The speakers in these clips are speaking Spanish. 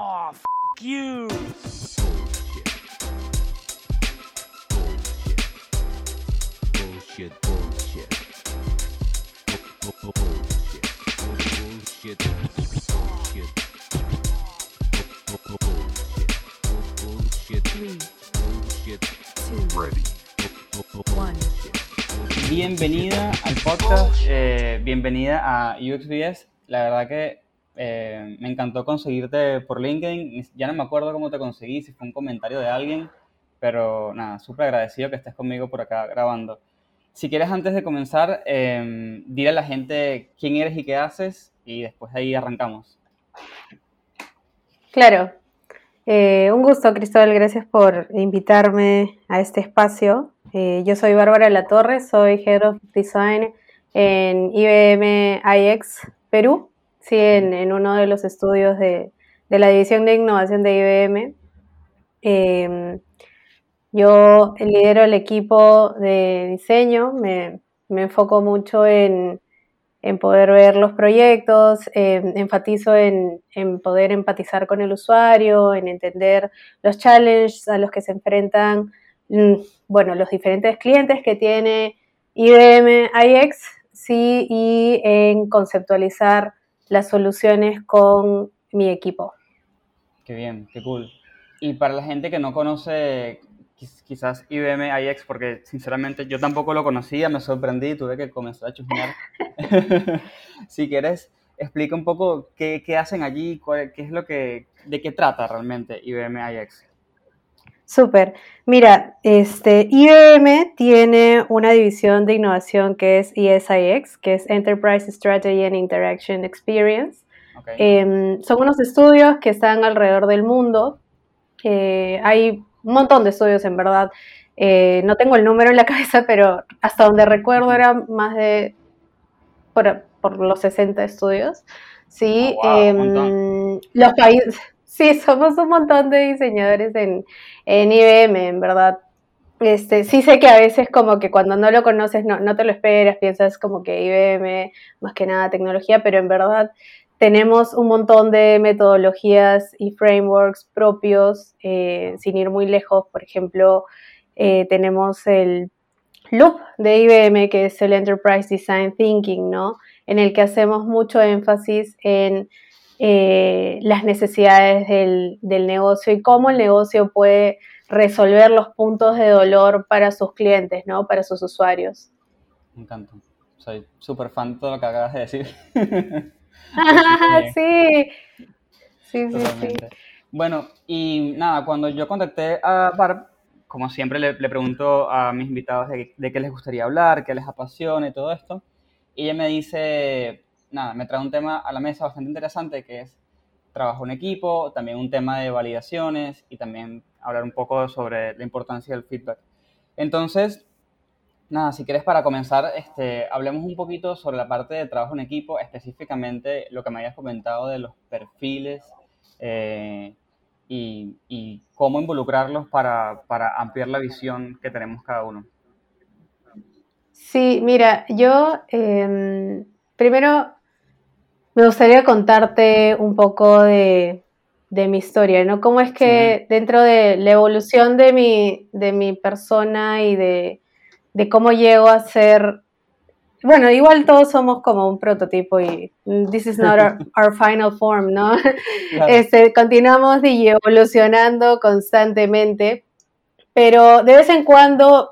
Oh, f you. Bullshit. Bullshit. Bullshit. Bullshit. Bullshit. Bullshit. Bullshit. Ready. Bienvenida al podcast, eh, bienvenida a UXBS. La verdad que eh, me encantó conseguirte por LinkedIn. Ya no me acuerdo cómo te conseguí, si fue un comentario de alguien, pero nada, súper agradecido que estés conmigo por acá grabando. Si quieres, antes de comenzar, eh, a la gente quién eres y qué haces y después ahí arrancamos. Claro. Eh, un gusto, Cristóbal. Gracias por invitarme a este espacio. Eh, yo soy Bárbara Latorre, soy Head of Design en IBM iX Perú, sí, en, uno de los estudios de, la División de Innovación de IBM. Em, yo lidero el equipo de diseño, me, enfoco mucho en, poder ver los proyectos, em, enfatizo en, poder empatizar con el usuario, en entender los challenges a los que se enfrentan, mm, bueno, los diferentes clientes que tiene IBM iX, sí, y en conceptualizar las soluciones con mi equipo. Qué bien, qué cool. Y para la gente que no conoce quizás IBM iX, porque sinceramente yo tampoco lo conocía, me sorprendí, tuve que comenzar a chusmear. si quieres, explica un poco qué, qué hacen allí, qué es lo que, de qué trata realmente IBM iX. Súper. Mira, este, IBM tiene una división de innovación que es ESIX, que es Enterprise Strategy and Interaction Experience. Em, son unos estudios que están alrededor del mundo. hay un montón de estudios, en verdad. Eh, no tengo el número en la cabeza, pero hasta donde recuerdo eran más de por, los 60 estudios. Sí, oh, em, los países Sí, somos un montón de diseñadores en, IBM, en verdad. Este, sí sé que a veces como que cuando no lo conoces no, no te lo esperas, piensas como que IBM, más que nada tecnología, pero en verdad tenemos un montón de metodologías y frameworks propios, eh, sin ir muy lejos. Por ejemplo, eh, tenemos el Loop de IBM, que es el Enterprise Design Thinking, ¿no? En el que hacemos mucho énfasis en eh, las necesidades del, negocio y cómo el negocio puede resolver los puntos de dolor para sus clientes, ¿no? Para sus usuarios. Me encanta. Soy súper fan de todo lo que acabas de decir. sí. Sí, sí, sí. Bueno, y nada, cuando yo contacté a Barb, como siempre le, pregunto a mis invitados de, de, qué les gustaría hablar, qué les apasiona y todo esto, y ella me dice, nada, me trae un tema a la mesa bastante interesante que es trabajo en equipo, también un tema de validaciones y también hablar un poco sobre la importancia del feedback. Entonces, nada, si quieres para comenzar, este, hablemos un poquito sobre la parte de trabajo en equipo, específicamente lo que me habías comentado de los perfiles eh, y, cómo involucrarlos para, ampliar la visión que tenemos cada uno. Sí, mira, yo em, primero me gustaría contarte un poco de, mi historia, ¿no? Cómo es que dentro de la evolución de mi, de mi persona y de, cómo llego a ser bueno, igual todos somos como un prototipo y this is not our, final form, ¿no? Este, continuamos evolucionando constantemente, pero de vez en cuando,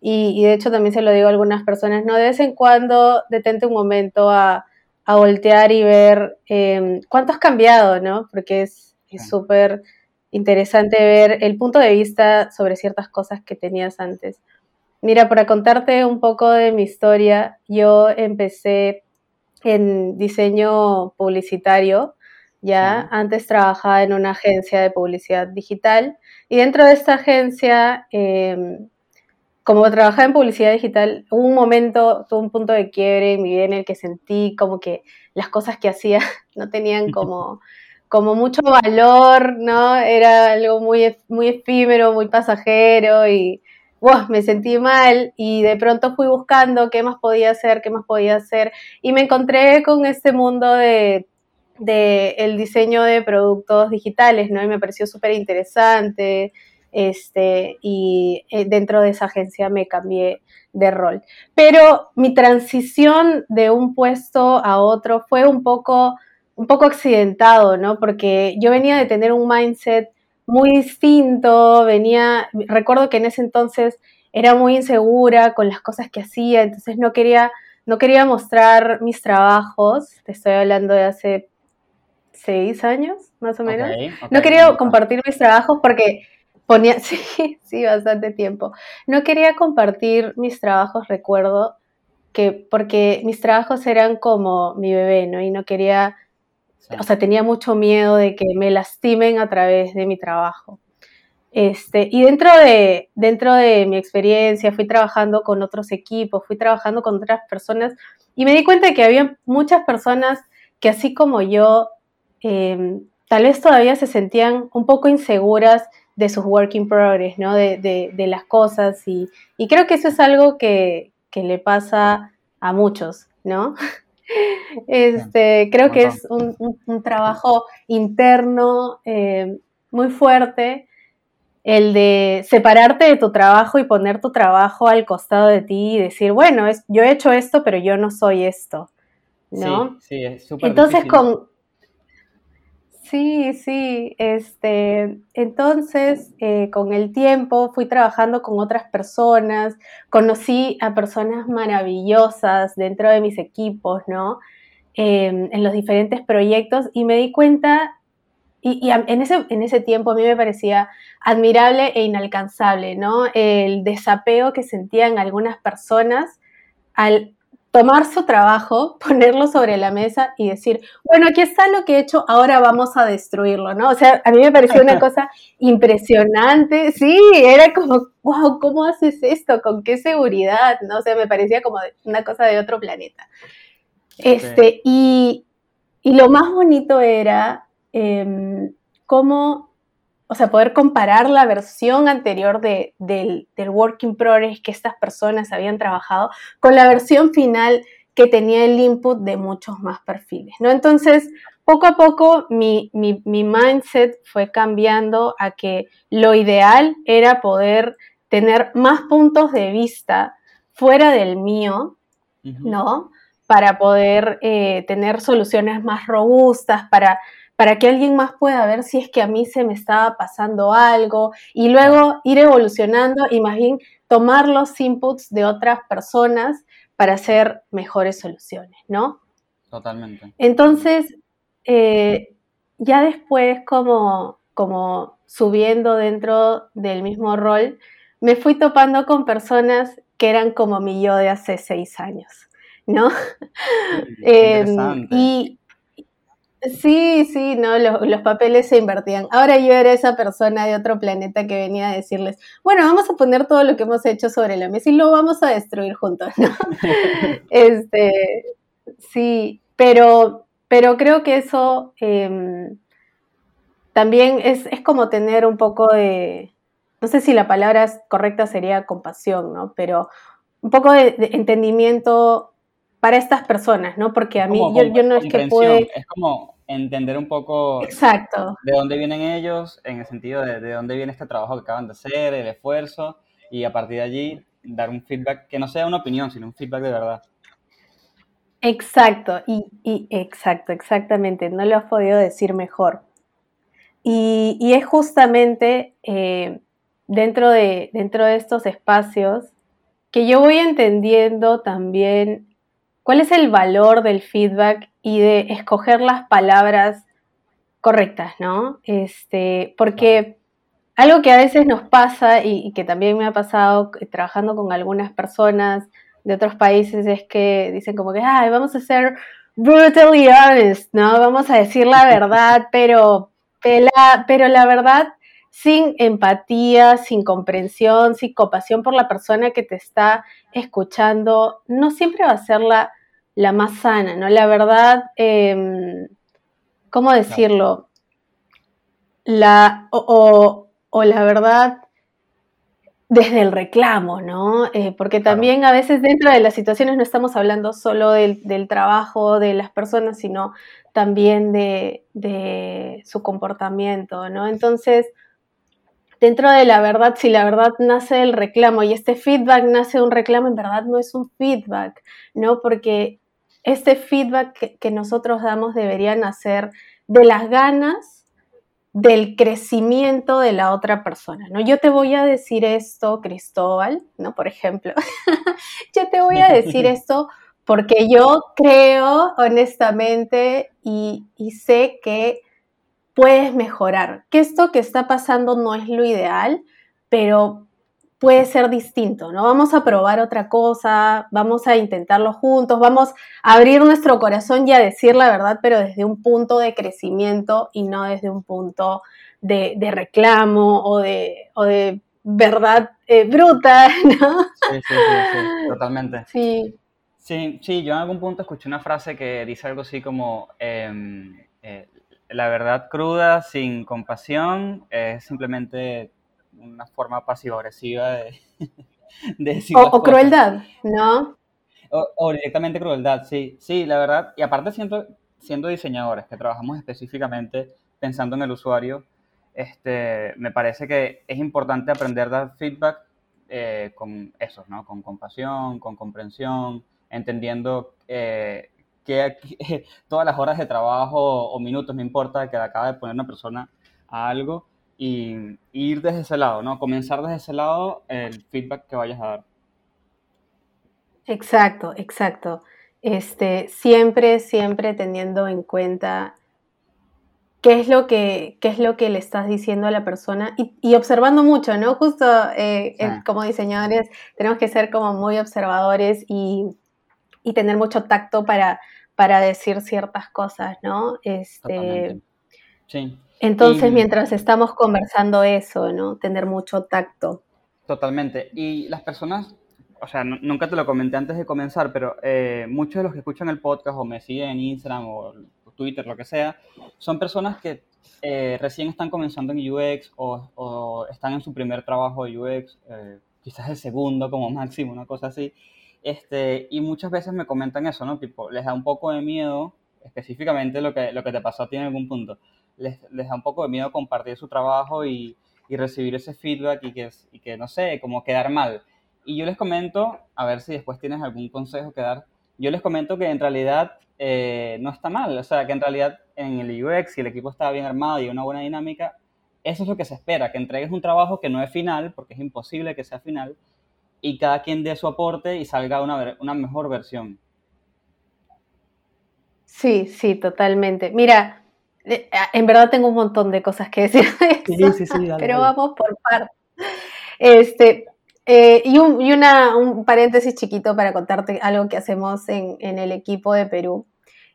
y, y, de hecho también se lo digo a algunas personas, ¿no? De vez en cuando detente un momento a, a voltear y ver em, cuánto has cambiado, ¿no? Porque es súper interesante ver el punto de vista sobre ciertas cosas que tenías antes. Mira, para contarte un poco de mi historia, yo empecé en diseño publicitario, ya antes trabajaba en una agencia de publicidad digital y dentro de esta agencia em, como trabajaba en publicidad digital, hubo un momento, tuve un punto de quiebre en mi vida en el que sentí como que las cosas que hacía no tenían como, como mucho valor, ¿no? Era algo muy, muy efímero, muy pasajero y me sentí mal y de pronto fui buscando qué más podía hacer, qué más podía hacer y me encontré con este mundo de de el diseño de productos digitales, ¿no? Y me pareció súper interesante, este, y eh, dentro de esa agencia me cambié de rol. Pero mi transición de un puesto a otro fue un poco, un poco accidentado, ¿no? Porque yo venía de tener un mindset muy distinto, venía, recuerdo que en ese entonces era muy insegura con las cosas que hacía, entonces no quería, no quería mostrar mis trabajos, te estoy hablando de hace seis años, más o menos. no quería compartir mis trabajos porque ponía, sí, sí, bastante tiempo. No quería compartir mis trabajos, recuerdo, que porque mis trabajos eran como mi bebé, ¿no? Y no quería, o sea, tenía mucho miedo de que me lastimen a través de mi trabajo. Este, y dentro de, dentro de mi experiencia fui trabajando con otros equipos, fui trabajando con otras personas y me di cuenta de que había muchas personas que así como yo, em, tal vez todavía se sentían un poco inseguras de sus work in progress, ¿no? De, las cosas y, creo que eso es algo que, le pasa a muchos, ¿no? Este, creo que es un, trabajo interno eh, muy fuerte el de separarte de tu trabajo y poner tu trabajo al costado de ti y decir, bueno, es, yo he hecho esto, pero yo no soy esto, ¿no? Sí, sí es súper Entonces, con, Sí, sí, este, entonces eh, con el tiempo fui trabajando con otras personas, conocí a personas maravillosas dentro de mis equipos, ¿no? Em, en los diferentes proyectos y me di cuenta, y, en, ese, en ese tiempo a mí me parecía admirable e inalcanzable, ¿no? El desapego que sentían algunas personas al tomar su trabajo, ponerlo sobre la mesa y decir, bueno, aquí está lo que he hecho, ahora vamos a destruirlo, ¿no? O sea, a mí me pareció una cosa impresionante, sí, era como, wow, ¿cómo haces esto? ¿Con qué seguridad? ¿No? O sea, me parecía como una cosa de otro planeta. Este, y, lo más bonito era em, cómo o sea, poder comparar la versión anterior de, del, del Working Progress que estas personas habían trabajado con la versión final que tenía el input de muchos más perfiles, ¿no? Entonces, poco a poco mi, mi, mi mindset fue cambiando a que lo ideal era poder tener más puntos de vista fuera del mío, ¿no? Para poder eh, tener soluciones más robustas, para para que alguien más pueda ver si es que a mí se me estaba pasando algo y luego ir evolucionando y más bien tomar los inputs de otras personas para hacer mejores soluciones, ¿no? Totalmente. Entonces, eh, ya después como, como subiendo dentro del mismo rol, me fui topando con personas que eran como mi yo de hace seis años, ¿no? Eh, y Sí, sí, no, los, papeles se invertían. Ahora yo era esa persona de otro planeta que venía a decirles, bueno, vamos a poner todo lo que hemos hecho sobre la mesa y lo vamos a destruir juntos, ¿no? este, sí, pero, pero creo que eso em, también es, como tener un poco de, no sé si la palabra correcta sería compasión, ¿no? Pero un poco de, entendimiento para estas personas, ¿no? Porque a mí, yo, no es que puede... Es como entender un poco Exacto. de dónde vienen ellos, en el sentido de, de dónde viene este trabajo que acaban de hacer, el esfuerzo, y a partir de allí dar un feedback que no sea una opinión, sino un feedback de verdad. Exacto, y, y exacto, exactamente, no lo has podido decir mejor. Y, y es justamente eh, dentro, de, dentro de estos espacios que yo voy entendiendo también cuál es el valor del feedback y de escoger las palabras correctas, ¿no? Este, porque algo que a veces nos pasa y, que también me ha pasado trabajando con algunas personas de otros países es que dicen como que, ay, vamos a ser brutally honest, ¿no? Vamos a decir la verdad, pero, pero la verdad sin empatía, sin comprensión, sin compasión por la persona que te está escuchando, no siempre va a ser la, la más sana, ¿no? La verdad, em, ¿cómo decirlo? La, o, la verdad, desde el reclamo, ¿no? Eh, porque también a veces dentro de las situaciones no estamos hablando solo del, del trabajo de las personas, sino también de, de, su comportamiento, ¿no? Entonces, dentro de la verdad, si la verdad nace del reclamo y este feedback nace de un reclamo, en verdad no es un feedback, ¿no? Porque este feedback que, que nosotros damos debería nacer de las ganas del crecimiento de la otra persona, ¿no? Yo te voy a decir esto, Cristóbal, ¿no? Por ejemplo, yo te voy a decir esto porque yo creo honestamente y, y, sé que puedes mejorar, que esto que está pasando no es lo ideal, pero puede ser distinto, ¿no? Vamos a probar otra cosa, vamos a intentarlo juntos, vamos a abrir nuestro corazón y a decir la verdad, pero desde un punto de crecimiento y no desde un punto de, de reclamo o de, o de verdad eh, bruta, ¿no? Sí, sí, sí, sí, totalmente. Sí. Sí, sí, yo en algún punto escuché una frase que dice algo así como, eh, eh, la verdad cruda sin compasión es simplemente una forma pasivo-agresiva de, de, decir o, o crueldad, ¿no? O, o, directamente crueldad, sí, sí, la verdad. Y aparte siento, siendo diseñadores que trabajamos específicamente pensando en el usuario, este, me parece que es importante aprender a dar feedback eh, con eso, ¿no? Con compasión, con comprensión, entendiendo eh, que, que todas las horas de trabajo o minutos, no importa, que acaba de poner una persona a algo, y, ir desde ese lado, ¿no? Comenzar desde ese lado el feedback que vayas a dar. Exacto, exacto. Este, siempre, siempre teniendo en cuenta qué es lo que, qué es lo que le estás diciendo a la persona y, y observando mucho, ¿no? Justo eh, sí. como diseñadores tenemos que ser como muy observadores y, y tener mucho tacto para, para decir ciertas cosas, ¿no? Este, Totalmente. Sí. Entonces, y, mientras estamos conversando eso, ¿no? Tener mucho tacto. Totalmente. Y las personas, o sea, nunca te lo comenté antes de comenzar, pero eh, muchos de los que escuchan el podcast o me siguen en Instagram o Twitter, lo que sea, son personas que eh, recién están comenzando en UX o, o, están en su primer trabajo de UX, eh, quizás el segundo como máximo, una cosa así. Este, y muchas veces me comentan eso, ¿no? Tipo, les da un poco de miedo, específicamente lo que, lo que te pasó a ti en algún punto les, les da un poco de miedo compartir su trabajo y, recibir ese feedback y que, y que, no sé, como quedar mal. Y yo les comento, a ver si después tienes algún consejo que dar, yo les comento que en realidad eh, no está mal, o sea, que en realidad en el UX, si el equipo está bien armado y una buena dinámica, eso es lo que se espera, que entregues un trabajo que no es final, porque es imposible que sea final, y cada quien dé su aporte y salga una, una mejor versión. Sí, sí, totalmente. Mira, en verdad tengo un montón de cosas que decir. Sí, sí, sí, dale, pero vamos por partes. Este, eh, y un, y una, un paréntesis chiquito para contarte algo que hacemos en, en el equipo de Perú.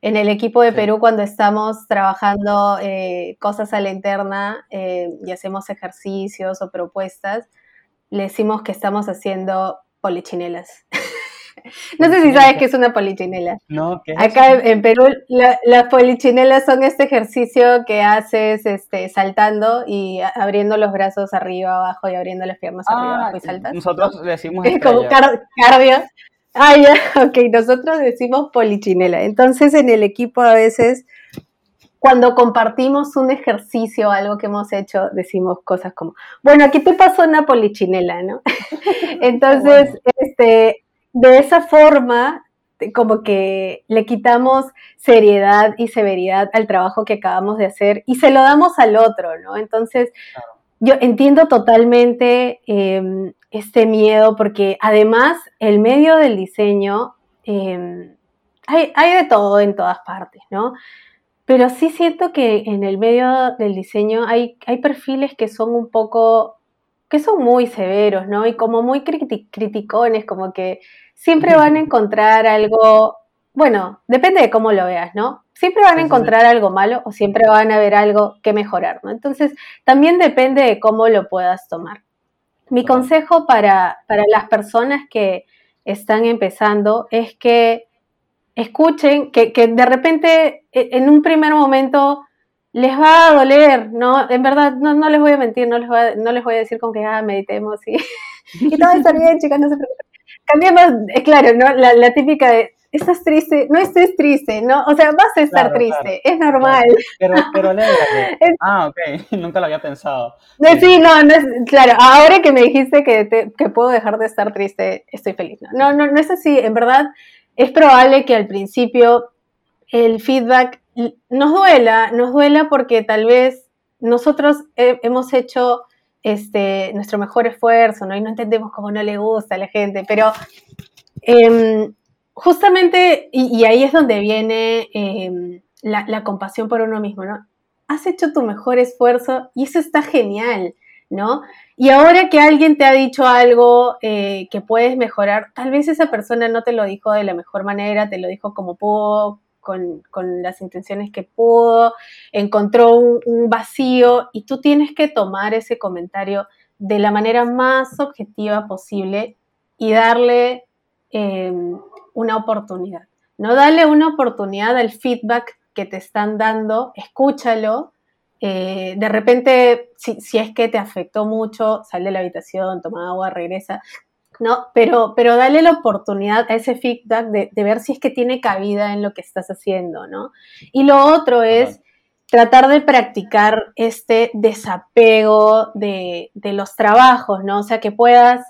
En el equipo de sí. Perú, cuando estamos trabajando eh, cosas a la interna eh, y hacemos ejercicios o propuestas, le decimos que estamos haciendo polichinelas. No sé si sabes qué es una polichinela. No, ¿qué es Acá eso? en Perú la, las polichinelas son este ejercicio que haces este, saltando y abriendo los brazos arriba, abajo y abriendo las piernas ah, arriba, abajo y saltas. Nosotros decimos como car cardio. Ah, ya, ok, nosotros decimos polichinela. Entonces en el equipo a veces cuando compartimos un ejercicio, algo que hemos hecho, decimos cosas como, bueno, aquí te pasó una polichinela, ¿no? Entonces, bueno. este, de esa forma, como que le quitamos seriedad y severidad al trabajo que acabamos de hacer y se lo damos al otro, ¿no? Entonces, claro. yo entiendo totalmente eh, este miedo porque además el medio del diseño, eh, hay, hay de todo en todas partes, ¿no? Pero sí siento que en el medio del diseño hay, hay perfiles que son un poco que son muy severos, ¿no? Y como muy criticones, como que siempre van a encontrar algo, bueno, depende de cómo lo veas, ¿no? Siempre van a encontrar algo malo o siempre van a ver algo que mejorar, ¿no? Entonces, también depende de cómo lo puedas tomar. Mi consejo para, para las personas que están empezando es que escuchen, que, que de repente e, en un primer momento les va a doler, ¿no? En verdad, no, no les voy a mentir, no les, voy a, no les voy a decir con que ah, meditemos y, Y todo va estar bien, chicas, no se preocupen. Cambiemos, eh, claro, ¿no? La, la típica de, estás triste, no estés triste, ¿no? O sea, vas a estar Claro, triste, es normal. Pero, pero. Es- Ah, ok, nunca lo había pensado. No, sí, no, no es, claro, ahora que me dijiste que, te- que puedo dejar de estar triste, estoy feliz. No, no, no es así, en verdad es probable que al principio el feedback nos duela, nos duela porque tal vez nosotros he- hemos hecho este, nuestro mejor esfuerzo, ¿no? Y no entendemos cómo no le gusta a la gente, pero em, justamente, y, ahí es donde viene em, la, la compasión por uno mismo, ¿no? Has hecho tu mejor esfuerzo y eso está genial, ¿no? Y ahora que alguien te ha dicho algo eh, que puedes mejorar, tal vez esa persona no te lo dijo de la mejor manera, te lo dijo como pudo, con, las intenciones que pudo, encontró un, vacío y tú tienes que tomar ese comentario de la manera más objetiva posible y darle eh, una oportunidad. No darle una oportunidad al feedback que te están dando, escúchalo. eh, de repente, si, si es que te afectó mucho, sal de la habitación, toma agua, regresa. No, pero, pero dale la oportunidad a ese feedback de, de ver si es que tiene cabida en lo que estás haciendo, ¿no? Y lo otro es tratar de practicar este desapego de, de los trabajos, ¿no? O sea, que puedas,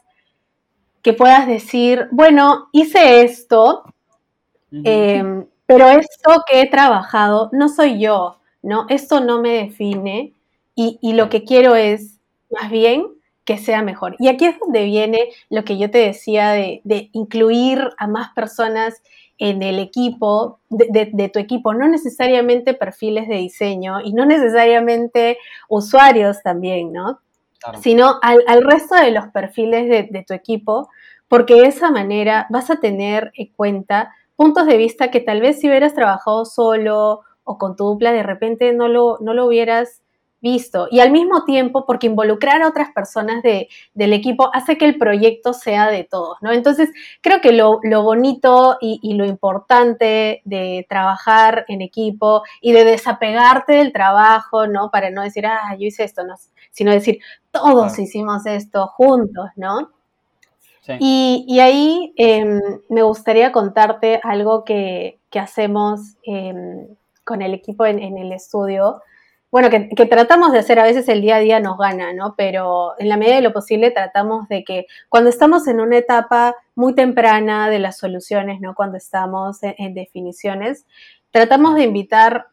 que puedas decir, bueno, hice esto, eh, pero esto que he trabajado no soy yo, ¿no? Esto no me define y, y lo que quiero es, más bien, que sea mejor. Y aquí es donde viene lo que yo te decía de, de incluir a más personas en el equipo, de, de- de tu equipo, no necesariamente perfiles de diseño y no necesariamente usuarios también, ¿no? Claro. sino al, al resto de los perfiles de, de tu equipo, porque de esa manera vas a tener en cuenta puntos de vista que tal vez si hubieras trabajado solo o con tu dupla, de repente no lo, no lo hubieras visto. Y al mismo tiempo, porque involucrar a otras personas de, del equipo hace que el proyecto sea de todos, ¿no? Entonces, creo que lo, lo bonito y, y lo importante de trabajar en equipo y de desapegarte del trabajo, ¿no? Para no decir, ah, yo hice esto, no, sino decir, todos hicimos esto juntos, ¿no? Sí. Y, y ahí em, me gustaría contarte algo que, que hacemos em, con el equipo en, en el estudio. Bueno, que, que tratamos de hacer, a veces el día a día nos gana, ¿no? Pero en la medida de lo posible tratamos de que cuando estamos en una etapa muy temprana de las soluciones, ¿no? Cuando estamos en, definiciones, tratamos de invitar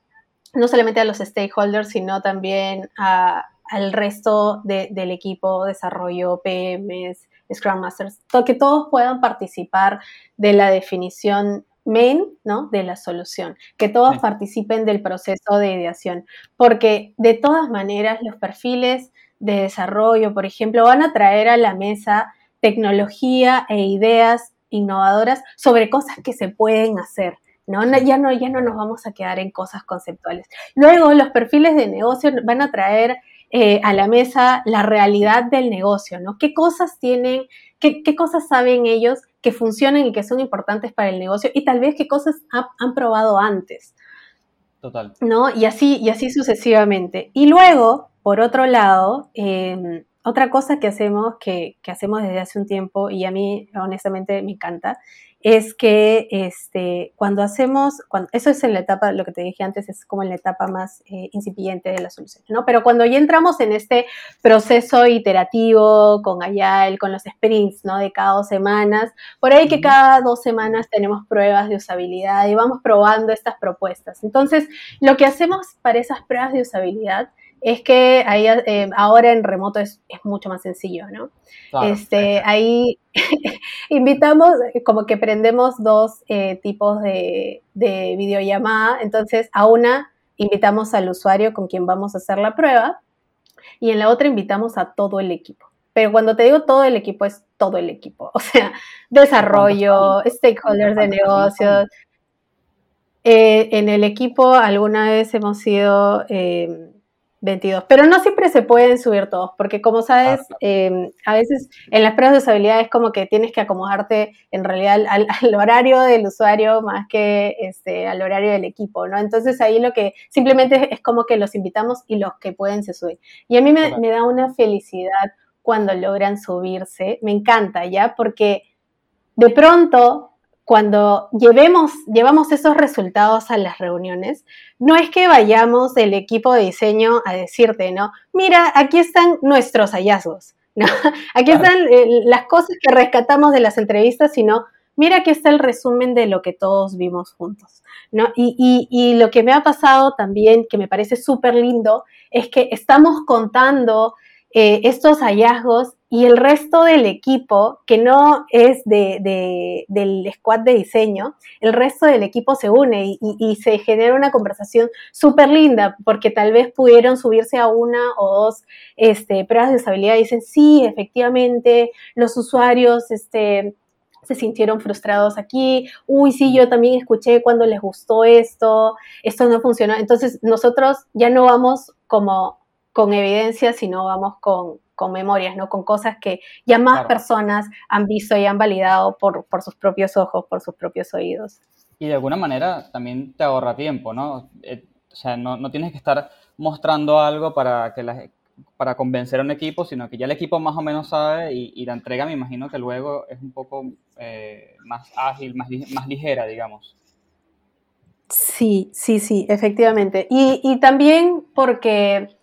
no solamente a los stakeholders, sino también a, al resto de- del equipo, desarrollo, PMs, Scrum Masters, que todos puedan participar de la definición main, ¿no? De la solución, que todos Sí. participen del proceso de ideación, porque de todas maneras los perfiles de desarrollo, por ejemplo, van a traer a la mesa tecnología e ideas innovadoras sobre cosas que se pueden hacer. ¿no? No, ya, no, ya no nos vamos a quedar en cosas conceptuales. Luego, los perfiles de negocio van a traer eh, a la mesa la realidad del negocio, ¿no? ¿Qué cosas tienen, qué, qué cosas saben ellos que funcionan y que son importantes para el negocio y tal vez qué cosas ha- han probado antes? Total. ¿no? Y así, y así sucesivamente. Y luego, por otro lado, eh, otra cosa que hacemos, que, que hacemos desde hace un tiempo, y a mí honestamente me encanta, es que este, cuando hacemos, cuando, eso es en la etapa, lo que te dije antes, es como en la etapa más eh, incipiente de la solución, ¿no? Pero cuando ya entramos en este proceso iterativo con Agile, con los sprints, ¿no? De cada dos semanas, por ahí que cada dos semanas tenemos pruebas de usabilidad y vamos probando estas propuestas. Entonces, lo que hacemos para esas pruebas de usabilidad es que ahí, eh, ahora en remoto es, es mucho más sencillo, ¿no? Claro. Este, ahí invitamos, como que prendemos dos eh, tipos de, de videollamada. Entonces, a una invitamos al usuario con quien vamos a hacer la prueba y en la otra invitamos a todo el equipo. Pero cuando te digo todo el equipo, es todo el equipo. O sea, desarrollo, stakeholders de negocios. Eh, en el equipo alguna vez hemos sido eh, 22, pero no siempre se pueden subir todos, porque como sabes, Ah, claro. eh, a veces en las pruebas de usabilidad es como que tienes que acomodarte en realidad al, horario del usuario más que este, al horario del equipo, ¿no? Entonces ahí lo que simplemente es como que los invitamos y los que pueden se suben. Y a mí me da una felicidad cuando logran subirse. Me encanta, ¿ya? Porque de pronto, cuando llevemos, llevamos esos resultados a las reuniones, no es que vayamos del equipo de diseño a decirte, ¿no? Mira, aquí están nuestros hallazgos. ¿no? Aquí están eh, las cosas que rescatamos de las entrevistas, sino mira, aquí está el resumen de lo que todos vimos juntos. ¿no? Y, y lo que me ha pasado también, que me parece súper lindo, es que estamos contando eh, estos hallazgos y el resto del equipo, que no es de, del squad de diseño, el resto del equipo se une y, se genera una conversación súper linda, porque tal vez pudieron subirse a una o dos este, pruebas de estabilidad y dicen, sí, efectivamente, los usuarios este, se sintieron frustrados aquí, uy, sí, yo también escuché cuando les gustó esto, esto no funcionó. Entonces nosotros ya no vamos como con evidencia, sino vamos con, memorias, ¿no? Con cosas que ya más personas han visto y han validado por, sus propios ojos, por sus propios oídos. Y de alguna manera también te ahorra tiempo, ¿no? Eh, o sea, no, tienes que estar mostrando algo para, que para convencer a un equipo, sino que ya el equipo más o menos sabe y, la entrega me imagino que luego es un poco eh, más ágil, más, más ligera, digamos. Sí, sí, sí, efectivamente. Y, y también porque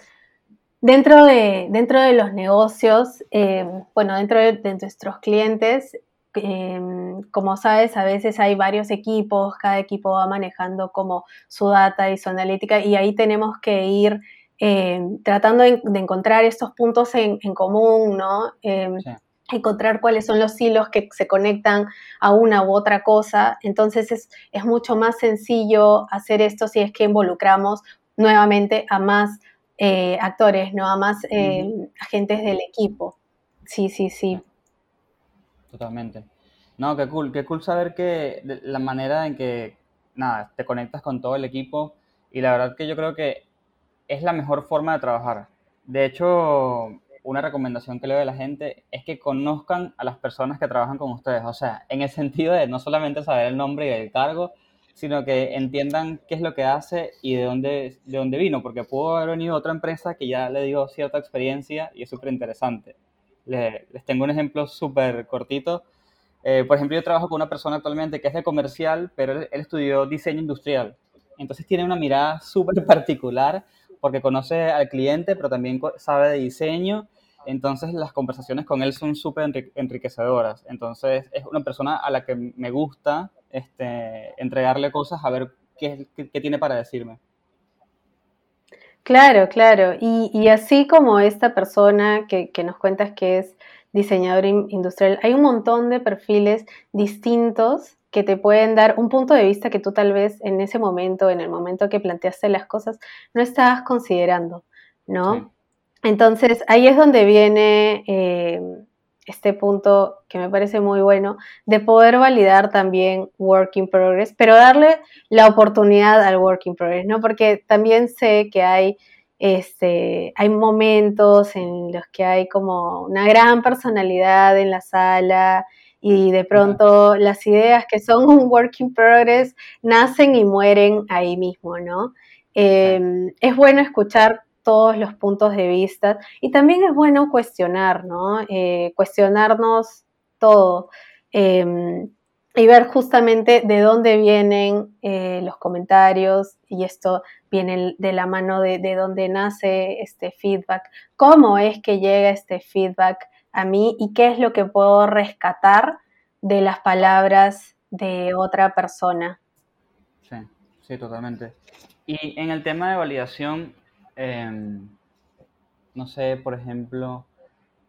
Dentro de, dentro de los negocios, eh, bueno, dentro de, nuestros clientes, eh, como sabes, a veces hay varios equipos, cada equipo va manejando como su data y su analítica y ahí tenemos que ir eh, tratando de, encontrar estos puntos en, común, ¿no? Encontrar cuáles son los hilos que se conectan a una u otra cosa. Entonces es, es mucho más sencillo hacer esto si es que involucramos nuevamente a más eh, actores, no a más eh, agentes del equipo. Sí, sí, sí. Totalmente. No, qué cool, qué cool saber que la manera en que, nada, te conectas con todo el equipo y la verdad que yo creo que es la mejor forma de trabajar. De hecho, una recomendación que le doy a la gente es que conozcan a las personas que trabajan con ustedes. O sea, en el sentido de no solamente saber el nombre y el cargo, sino que entiendan qué es lo que hace y de dónde, de dónde vino, porque pudo haber venido otra empresa que ya le dio cierta experiencia y es súper interesante. Les, tengo un ejemplo súper cortito. Eh, por ejemplo, yo trabajo con una persona actualmente que es de comercial, pero él, estudió diseño industrial. Entonces tiene una mirada súper particular porque conoce al cliente, pero también sabe de diseño. Entonces las conversaciones con él son súper enriquecedoras. Entonces es una persona a la que me gusta este, entregarle cosas a ver qué, tiene para decirme. Claro, claro. Y, así como esta persona que, nos cuentas que es diseñador industrial, hay un montón de perfiles distintos que te pueden dar un punto de vista que tú tal vez en ese momento, en el momento que planteaste las cosas, no estabas considerando, ¿no? Entonces ahí es donde viene eh, este punto que me parece muy bueno, de poder validar también work in progress, pero darle la oportunidad al work in progress, ¿no? Porque también sé que hay, este, hay momentos en los que hay como una gran personalidad en la sala y de pronto las ideas que son un work in progress nacen y mueren ahí mismo, ¿no? Em, es bueno escuchar todos los puntos de vista y también es bueno cuestionar, ¿no? Eh, cuestionarnos todo em, y ver justamente de dónde vienen eh, los comentarios y esto viene de la mano de, de dónde nace este feedback, cómo es que llega este feedback a mí y qué es lo que puedo rescatar de las palabras de otra persona. Sí, sí, totalmente. Y en el tema de validación, Em, no sé, por ejemplo,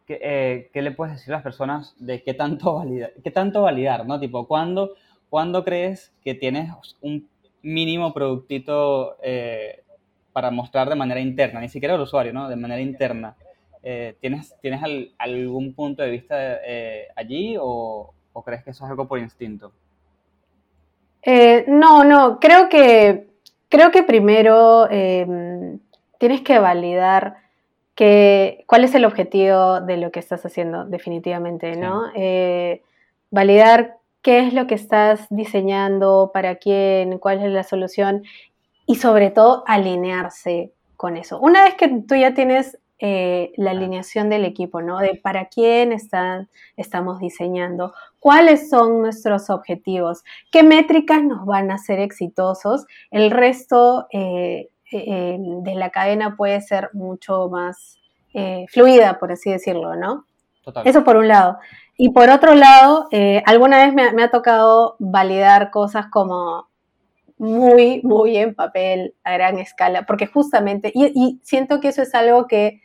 eh, ¿qué, le puedes decir a las personas de qué tanto validar, qué tanto validar, ¿no? Tipo, ¿cuándo, crees que tienes un mínimo productito eh, para mostrar de manera interna? Ni siquiera al usuario, ¿no? De manera interna. Eh, ¿Tienes, tienes algún punto de vista allí o, o, crees que eso es algo por instinto? no, no, creo que, creo que primero em, tienes que validar que, cuál es el objetivo de lo que estás haciendo definitivamente, ¿no? Eh, validar qué es lo que estás diseñando, para quién, cuál es la solución y sobre todo alinearse con eso. Una vez que tú ya tienes eh, la alineación del equipo, ¿no? De para quién están, estamos diseñando, cuáles son nuestros objetivos, qué métricas nos van a hacer exitosos. El resto eh, eh, de la cadena puede ser mucho más fluida, por así decirlo, ¿no? Eso por un lado. Y por otro lado, alguna vez me, me ha tocado validar cosas como muy, muy en papel a gran escala, porque justamente, y, siento que eso es algo que,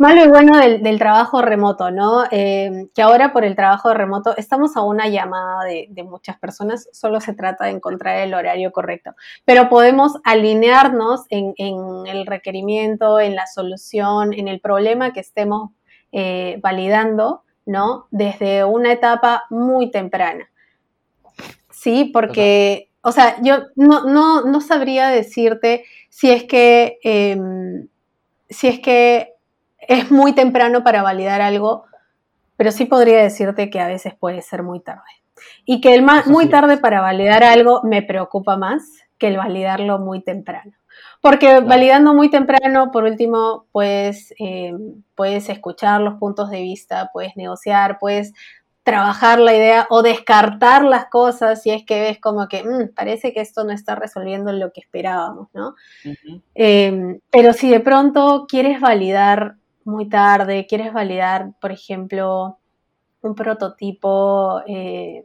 malo y bueno del, trabajo remoto, ¿no? Eh, que ahora por el trabajo remoto estamos a una llamada de, muchas personas, solo se trata de encontrar el horario correcto, pero podemos alinearnos en, el requerimiento, en la solución, en el problema que estemos eh, validando, ¿no? Desde una etapa muy temprana. Sí, porque o sea, yo no, no, no sabría decirte si es que em, si es que es muy temprano para validar algo, pero sí podría decirte que a veces puede ser muy tarde. Y que el muy tarde para validar algo me preocupa más que el validarlo muy temprano. Porque validando muy temprano, por último, pues, puedes escuchar los puntos de vista, puedes negociar, puedes trabajar la idea o descartar las cosas si es que ves como que mm, parece que esto no está resolviendo lo que esperábamos, ¿no? Em, pero si de pronto quieres validar muy tarde, quieres validar, por ejemplo, un prototipo, eh,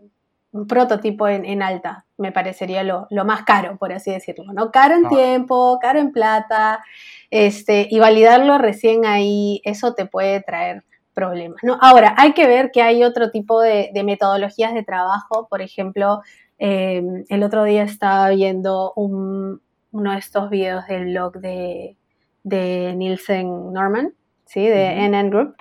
un prototipo en, alta, me parecería lo, más caro, por así decirlo, ¿no? Caro en tiempo, caro en plata, este, y validarlo recién ahí, eso te puede traer problemas. ¿no? Ahora, hay que ver que hay otro tipo de, metodologías de trabajo. Por ejemplo, em, el otro día estaba viendo uno de estos videos del blog de, Nielsen Norman, ¿sí? de NN Group.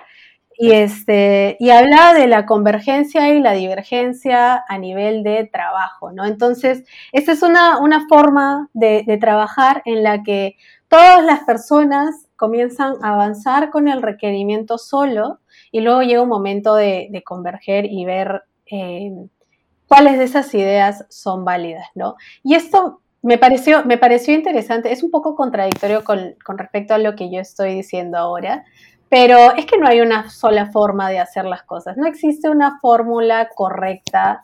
Y, este, y habla de la convergencia y la divergencia a nivel de trabajo, ¿no? Entonces, esta es una, forma de, de, trabajar en la que todas las personas comienzan a avanzar con el requerimiento solo y luego llega un momento de, converger y ver eh, cuáles de esas ideas son válidas, ¿no? Y esto me pareció, me pareció interesante, es un poco contradictorio con, respecto a lo que yo estoy diciendo ahora, pero es que no hay una sola forma de hacer las cosas, no existe una fórmula correcta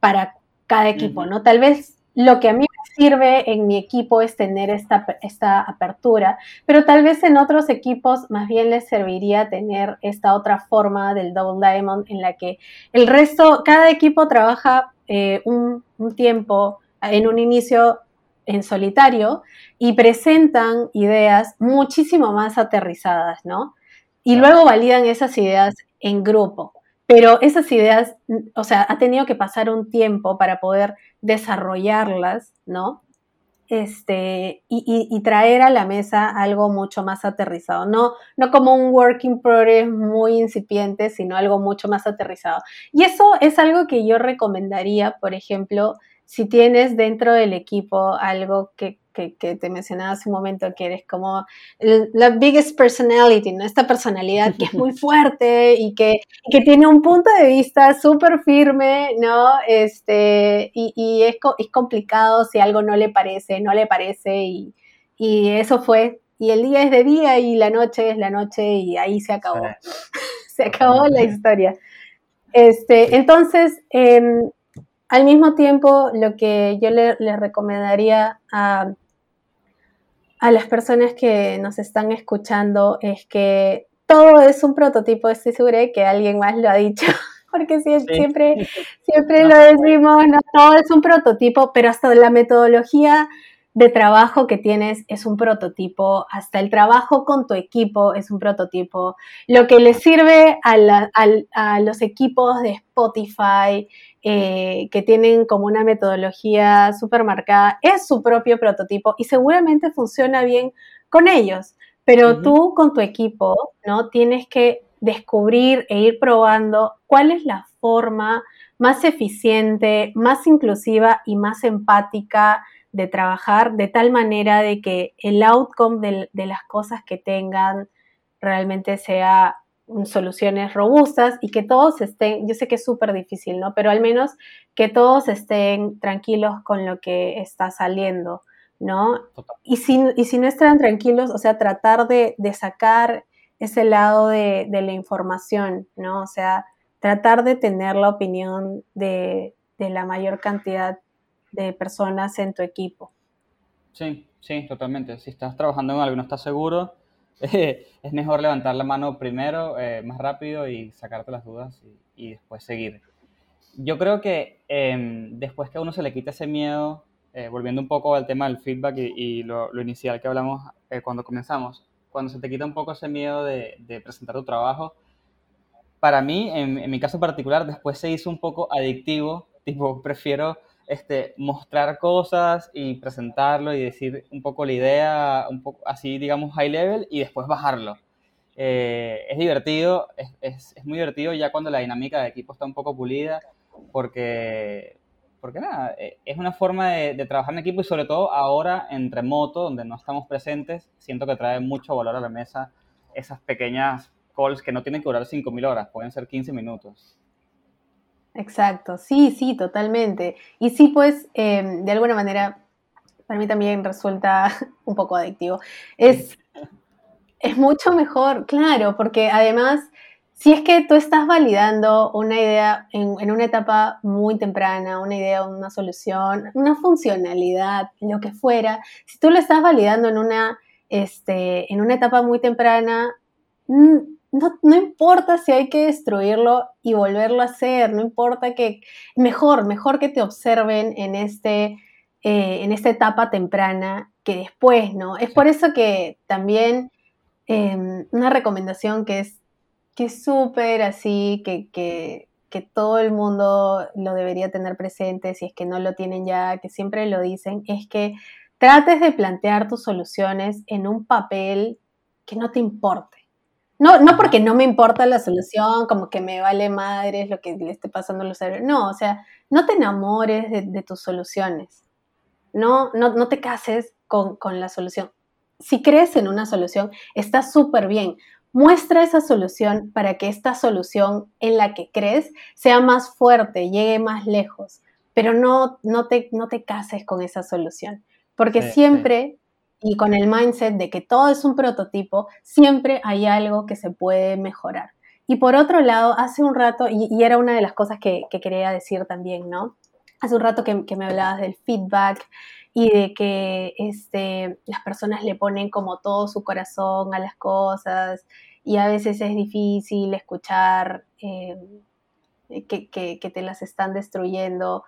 para cada equipo, ¿no? Tal vez lo que a mí sirve en mi equipo es tener esta, esta apertura, pero tal vez en otros equipos más bien les serviría tener esta otra forma del Double Diamond en la que el resto, cada equipo trabaja eh, un, tiempo en un inicio en solitario y presentan ideas muchísimo más aterrizadas, ¿no? Y luego validan esas ideas en grupo. Pero esas ideas, o sea, ha tenido que pasar un tiempo para poder desarrollarlas, ¿no? Este, y, traer a la mesa algo mucho más aterrizado, no, no como un working progress muy incipiente, sino algo mucho más aterrizado. Y eso es algo que yo recomendaría, por ejemplo, si tienes dentro del equipo algo que que, te mencionaba hace un momento, que eres como la biggest personality, ¿no? Esta personalidad que es muy fuerte y que, que tiene un punto de vista súper firme, ¿no? Este, y, y es, es, complicado si algo no le parece, no le parece y, y, eso fue. Y el día es de día y la noche es la noche y ahí se acabó. se acabó la historia. Este, entonces, em, al mismo tiempo, lo que yo le, le recomendaría a, a las personas que nos están escuchando es que todo es un prototipo, estoy segura de que alguien más lo ha dicho, porque siempre, siempre lo decimos, no, todo es un prototipo, pero hasta la metodología de trabajo que tienes es un prototipo, hasta el trabajo con tu equipo es un prototipo. Lo que le sirve a, a los equipos de Spotify, eh, que tienen como una metodología súper marcada, es su propio prototipo y seguramente funciona bien con ellos. Pero tú con tu equipo, ¿no? Tienes que descubrir e ir probando cuál es la forma más eficiente, más inclusiva y más empática de trabajar de tal manera de que el outcome de las cosas que tengan realmente sea soluciones robustas y que todos estén, yo sé que es súper difícil, ¿no? Pero al menos que todos estén tranquilos con lo que está saliendo, ¿no? Y si, y si no están tranquilos, o sea, tratar de, sacar ese lado de, de la información, ¿no? O sea, tratar de tener la opinión de, de la mayor cantidad de personas en tu equipo. Sí, sí, totalmente. Si estás trabajando en algo y no estás seguro, es mejor levantar la mano primero, eh, más rápido y sacarte las dudas y, después seguir. Yo creo que em, después que a uno se le quita ese miedo, eh, volviendo un poco al tema del feedback y, lo, inicial que hablamos eh, cuando comenzamos, cuando se te quita un poco ese miedo de, de presentar tu trabajo, para mí, en, en, mi caso particular, después se hizo un poco adictivo, tipo, prefiero este, mostrar cosas y presentarlo y decir un poco la idea, un poco así, digamos, high level y después bajarlo. Eh, es divertido, es, es, muy divertido ya cuando la dinámica de equipo está un poco pulida, porque, porque nada, eh, es una forma de, de, trabajar en equipo y sobre todo ahora en remoto, donde no estamos presentes, siento que trae mucho valor a la mesa esas pequeñas calls que no tienen que durar 5.000 horas, pueden ser 15 minutos. Exacto, sí, sí, totalmente. Y sí, pues, eh, de alguna manera, para mí también resulta un poco adictivo. Es, es mucho mejor, claro, porque además, si es que tú estás validando una idea en, en, una etapa muy temprana, una idea, una solución, una funcionalidad, lo que fuera, si tú lo estás validando en una, este, en una etapa muy temprana, no, no, importa si hay que destruirlo y volverlo a hacer, no importa que, mejor, mejor que te observen en, este, eh, en esta etapa temprana que después, ¿no? Es por eso que también eh, una recomendación que es que súper así, que, que, que todo el mundo lo debería tener presente, si es que no lo tienen ya, que siempre lo dicen, es que trates de plantear tus soluciones en un papel que no te importe. No, no porque no me importa la solución, como que me vale madres lo que le esté pasando a los cerebros. No, o sea, no te enamores de, de tus soluciones. No, no, no te cases con, con, la solución. Si crees en una solución, está súper bien. Muestra esa solución para que esta solución en la que crees sea más fuerte, llegue más lejos. Pero no, no, te, no te cases con esa solución. Porque sí, siempre sí y con el mindset de que todo es un prototipo, siempre hay algo que se puede mejorar. Y por otro lado, hace un rato, y, era una de las cosas que, que, quería decir también, ¿no? Hace un rato que, que, me hablabas del feedback y de que este, las personas le ponen como todo su corazón a las cosas y a veces es difícil escuchar eh, que, que, te las están destruyendo.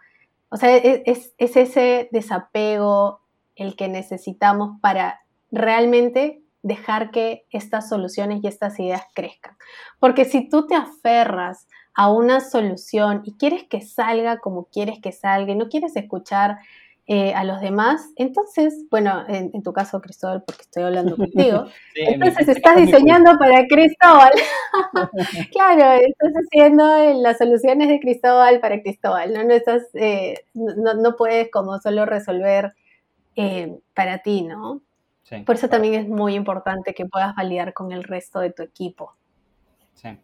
O sea, es, es, es ese desapego el que necesitamos para realmente dejar que estas soluciones y estas ideas crezcan. Porque si tú te aferras a una solución y quieres que salga como quieres que salga y no quieres escuchar eh, a los demás, entonces, bueno, en, en, tu caso, Cristóbal, porque estoy hablando contigo, sí, entonces estás diseñando para Cristóbal. claro, estás haciendo las soluciones de Cristóbal para Cristóbal, no, no, estás, eh, no, no puedes como solo resolver eh, para ti, ¿no? Sí, Por eso claro. también es muy importante que puedas validar con el resto de tu equipo. Sí,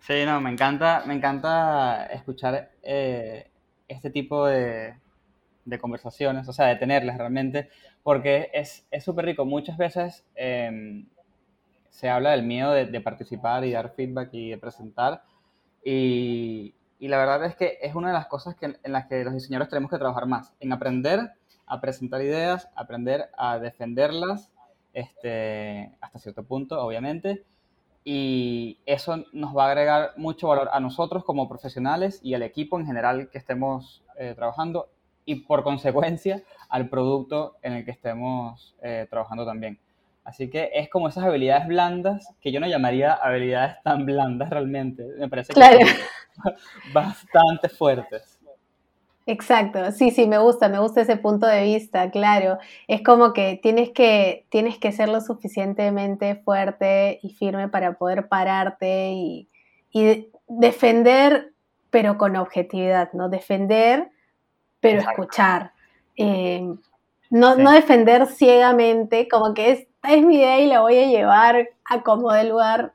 sí no, me encanta, me encanta escuchar eh, este tipo de, de, conversaciones, o sea, de tenerlas realmente, porque es súper rico. Muchas veces eh, se habla del miedo de, de, participar y dar feedback y de presentar, y, y, la verdad es que es una de las cosas que, en las que los diseñadores tenemos que trabajar más, en aprender a presentar ideas, aprender a defenderlas, este, hasta cierto punto, obviamente, y eso nos va a agregar mucho valor a nosotros como profesionales y al equipo en general que estemos eh, trabajando y por consecuencia al producto en el que estemos eh, trabajando también. Así que es como esas habilidades blandas que yo no llamaría habilidades tan blandas realmente. Me parece que claro. son bastante fuertes. Exacto, sí, sí, me gusta, me gusta ese punto de vista, claro. Es como que tienes que, tienes que ser lo suficientemente fuerte y firme para poder pararte y, y defender, pero con objetividad, ¿no? Defender, pero Exacto. escuchar. Eh, no, sí. no defender ciegamente, como que es, es mi idea y la voy a llevar a como de lugar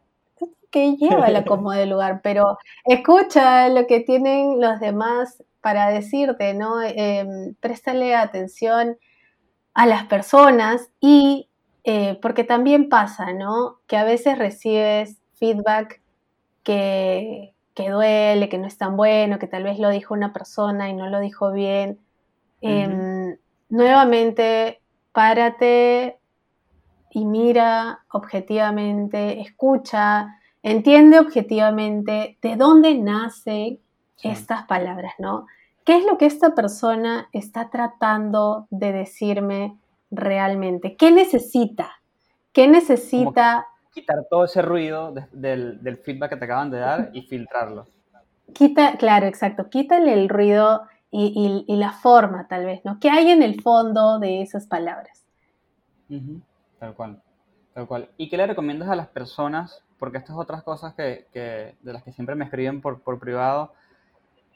que lleva la como de lugar, pero escucha lo que tienen los demás para decirte, ¿no? Eh, préstale atención a las personas y eh, porque también pasa, ¿no? Que a veces recibes feedback que, que duele, que no es tan bueno, que tal vez lo dijo una persona y no lo dijo bien. Em, nuevamente, párate y mira objetivamente, escucha, entiende objetivamente de dónde estas palabras, ¿no? ¿Qué es lo que esta persona está tratando de decirme realmente? ¿Qué necesita? ¿Qué necesita? quitar todo ese ruido del, feedback que te acaban de dar y filtrarlo. Quita, claro, exacto, quítale el ruido y, la forma tal vez, ¿no? ¿Qué hay en el fondo de esas palabras? Tal cual, tal cual. ¿Y qué le recomiendas a las personas? Porque estas otras cosas que, de las que siempre me escriben por, por privado,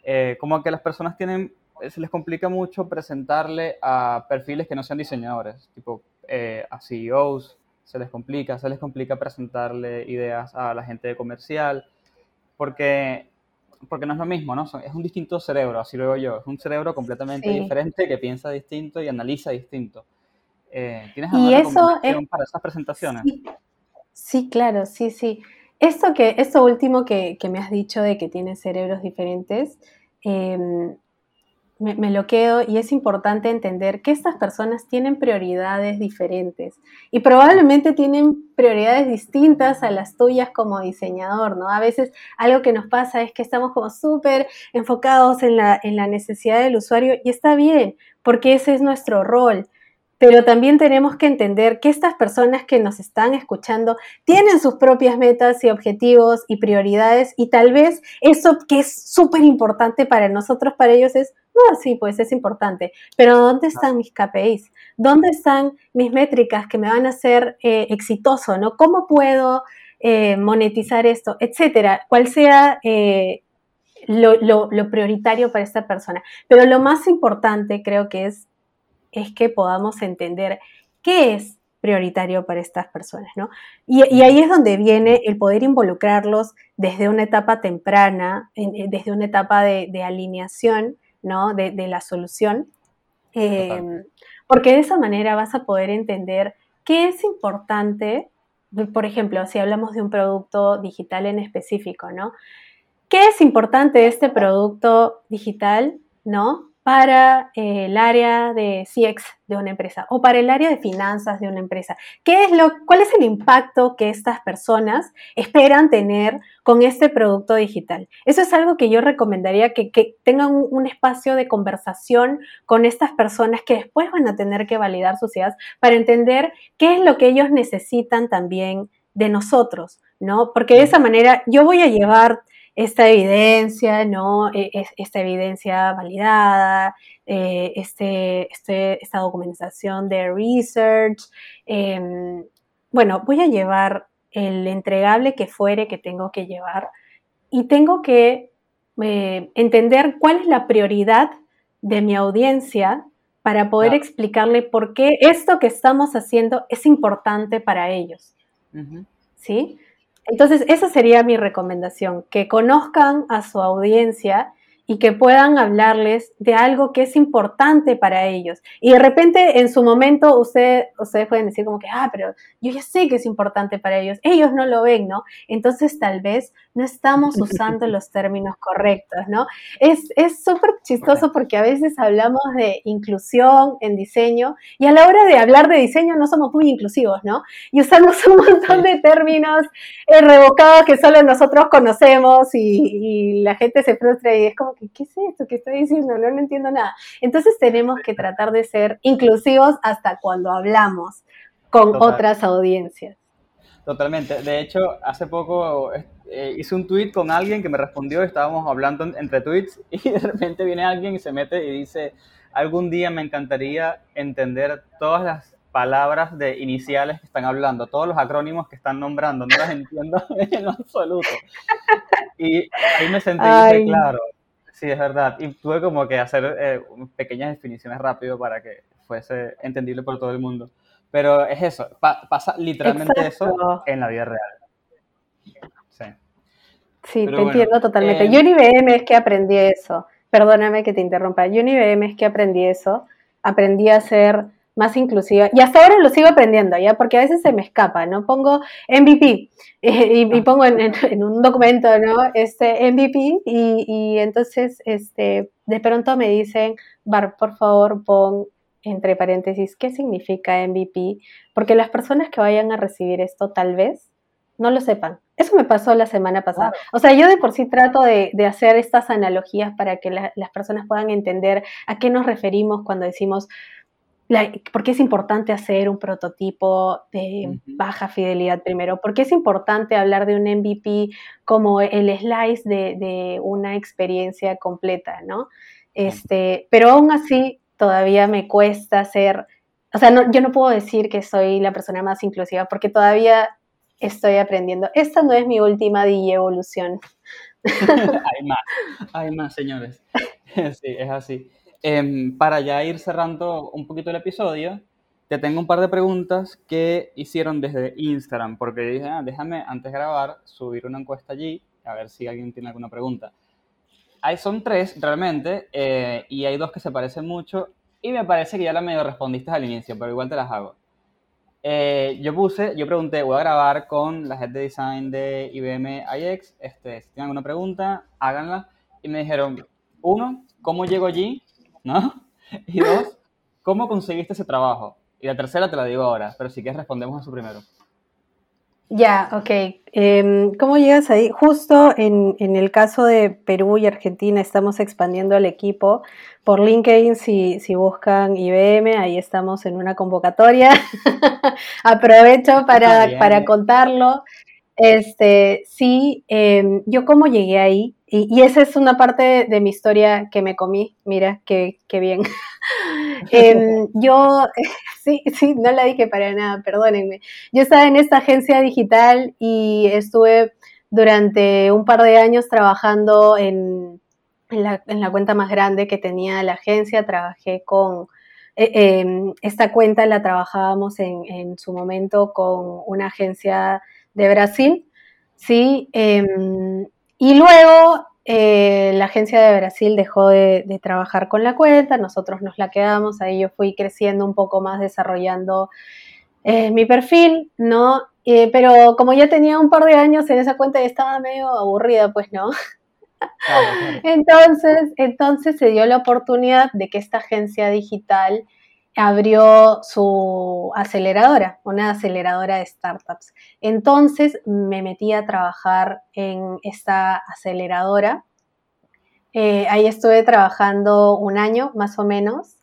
eh, como que las personas tienen, se les complica mucho presentarle a perfiles que no sean diseñadores, tipo eh, a CEOs, se les complica, se les complica presentarle ideas a la gente de comercial, porque, porque no es lo mismo, ¿no? Es un distinto cerebro, así lo veo yo, es un cerebro completamente diferente que piensa distinto y analiza distinto. Eh, ¿Tienes alguna recomendación para esas presentaciones? Sí. claro, sí, sí. Esto, que, esto último que, que, me has dicho de que tiene cerebros diferentes, eh, me, lo quedo y es importante entender que estas personas tienen prioridades diferentes y probablemente tienen prioridades distintas a las tuyas como diseñador, ¿no? A veces algo que nos pasa es que estamos como súper enfocados en la, en la necesidad del usuario y está bien, porque ese es nuestro rol pero también tenemos que entender que estas personas que nos están escuchando tienen sus propias metas y objetivos y prioridades y tal vez eso que es súper importante para nosotros, para ellos es, no, sí, pues es importante, pero ¿dónde están mis KPIs? ¿Dónde están mis métricas que me van a hacer eh, exitoso? ¿no? ¿Cómo puedo eh, monetizar esto? Etcétera, cuál sea... Eh, lo prioritario para esta persona. Pero lo más importante creo que es es que podamos entender qué es prioritario para estas personas, ¿no? Y, ahí es donde viene el poder involucrarlos desde una etapa temprana, desde una etapa de, alineación, ¿no? De, la solución, em, porque de esa manera vas a poder entender qué es importante, por ejemplo, si hablamos de un producto digital en específico, ¿no? ¿Qué es importante de este producto digital, ¿no? Para eh, el área de CX de una empresa o para el área de finanzas de una empresa. ¿Qué es lo, ¿Cuál es el impacto que estas personas esperan tener con este producto digital? Eso es algo que yo recomendaría que, tengan un, espacio de conversación con estas personas que después van a tener que validar sus ideas para entender qué es lo que ellos necesitan también de nosotros, ¿no? Porque de esa manera yo voy a llevar esta evidencia, ¿no? E, esta evidencia validada, eh, este, este, esta documentación de research. Em, bueno, voy a llevar el entregable que fuere que tengo que llevar y tengo que eh, entender cuál es la prioridad de mi audiencia para poder explicarle por qué esto que estamos haciendo es importante para ellos. ¿Sí? Entonces, esa sería mi recomendación, que conozcan a su audiencia y que puedan hablarles de algo que es importante para ellos. Y de repente, en su momento, usted, ustedes pueden decir como que, ah, pero yo ya sé que es importante para ellos. Ellos no lo ven, ¿no? Entonces, tal vez no estamos usando los términos correctos, ¿no? Es súper chistoso porque a veces hablamos de inclusión en diseño y a la hora de hablar de diseño no somos muy inclusivos, ¿no? Y usamos un montón de términos revocados que solo nosotros conocemos y, y la gente se frustra y es como ¿qué es esto que estoy diciendo? No, no entiendo nada. Entonces tenemos que tratar de ser inclusivos hasta cuando hablamos con otras audiencias. Totalmente. De hecho, hace poco eh, hice un tweet con alguien que me respondió, estábamos hablando entre tweets y de repente viene alguien y se mete y dice, algún día me encantaría entender todas las palabras de iniciales que están hablando, todos los acrónimos que están nombrando, no las entiendo en lo absoluto. Y ahí me sentí, claro, Sí, es verdad. Y tuve como que hacer eh, pequeñas definiciones rápido para que fuese entendible por todo el mundo. Pero es eso, pasa literalmente eso en la vida real. Sí. Sí, te entiendo totalmente. Eh, yo en IBM es que aprendí eso. Perdóname que te interrumpa. Yo en IBM es que aprendí eso. Aprendí a hacer más inclusiva. Y hasta ahora lo sigo aprendiendo, ¿ya? Porque a veces se me escapa, ¿no? Pongo MVP eh, y, y, pongo en, en, en, un documento, ¿no? Este MVP y, y, entonces, este, de pronto me dicen, Bar, por favor, pon entre paréntesis, ¿qué significa MVP? Porque las personas que vayan a recibir esto tal vez no lo sepan. Eso me pasó la semana pasada. O sea, yo de por sí trato de, de hacer estas analogías para que la, las personas puedan entender a qué nos referimos cuando decimos la, por qué es importante hacer un prototipo de uh -huh. baja fidelidad primero, por qué es importante hablar de un MVP como el slice de, de una experiencia completa, ¿no? Este, pero aún así todavía me cuesta ser, o sea, no, yo no puedo decir que soy la persona más inclusiva porque todavía estoy aprendiendo. Esta no es mi última DJ evolución. hay más, hay más, señores. sí, es así. Eh, para ya ir cerrando un poquito el episodio, te tengo un par de preguntas que hicieron desde Instagram, porque dije, ah, déjame antes de grabar subir una encuesta allí, a ver si alguien tiene alguna pregunta. Ahí son tres realmente, eh, y hay dos que se parecen mucho, y me parece que ya la medio respondiste al inicio, pero igual te las hago. Eh, yo puse, yo pregunté, voy a grabar con la head de design de IBM iX, este, si tienen alguna pregunta, háganla, y me dijeron, uno, ¿cómo llego allí? ¿No? Y dos, ¿cómo conseguiste ese trabajo? Y la tercera te la digo ahora, pero si quieres respondemos a su primero. Ya, ok. Eh, ¿Cómo llegas ahí? Justo en, en, el caso de Perú y Argentina estamos expandiendo el equipo. Por LinkedIn, si, si buscan IBM, ahí estamos en una convocatoria. Aprovecho para, para contarlo. Este, sí, eh, yo cómo llegué ahí, y, y, esa es una parte de, mi historia que me comí, mira, qué, qué bien. eh, yo, sí, sí, no la dije para nada, perdónenme. Yo estaba en esta agencia digital y estuve durante un par de años trabajando en, en, la, en la, cuenta más grande que tenía la agencia, trabajé con... Eh, esta cuenta la trabajábamos en, en su momento con una agencia de Brasil, ¿sí? Eh, y luego eh, la agencia de Brasil dejó de, de, trabajar con la cuenta, nosotros nos la quedamos, ahí yo fui creciendo un poco más, desarrollando eh, mi perfil, ¿no? Eh, pero como ya tenía un par de años en esa cuenta y estaba medio aburrida, pues no. Entonces, entonces se dio la oportunidad de que esta agencia digital abrió su aceleradora, una aceleradora de startups. Entonces me metí a trabajar en esta aceleradora. Eh, ahí estuve trabajando un año más o menos.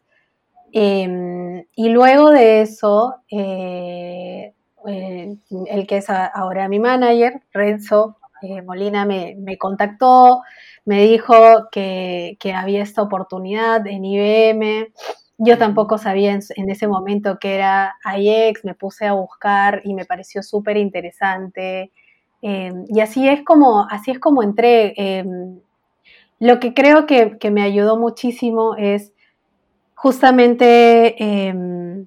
Eh, y luego de eso, eh, el que es ahora mi manager, Renzo eh, Molina, me, me, contactó, me dijo que, que había esta oportunidad en IBM yo tampoco sabía en, en, ese momento que era IX, me puse a buscar y me pareció súper interesante. Eh, y así es como, así es como entré. Eh, lo que creo que, que, me ayudó muchísimo es justamente eh,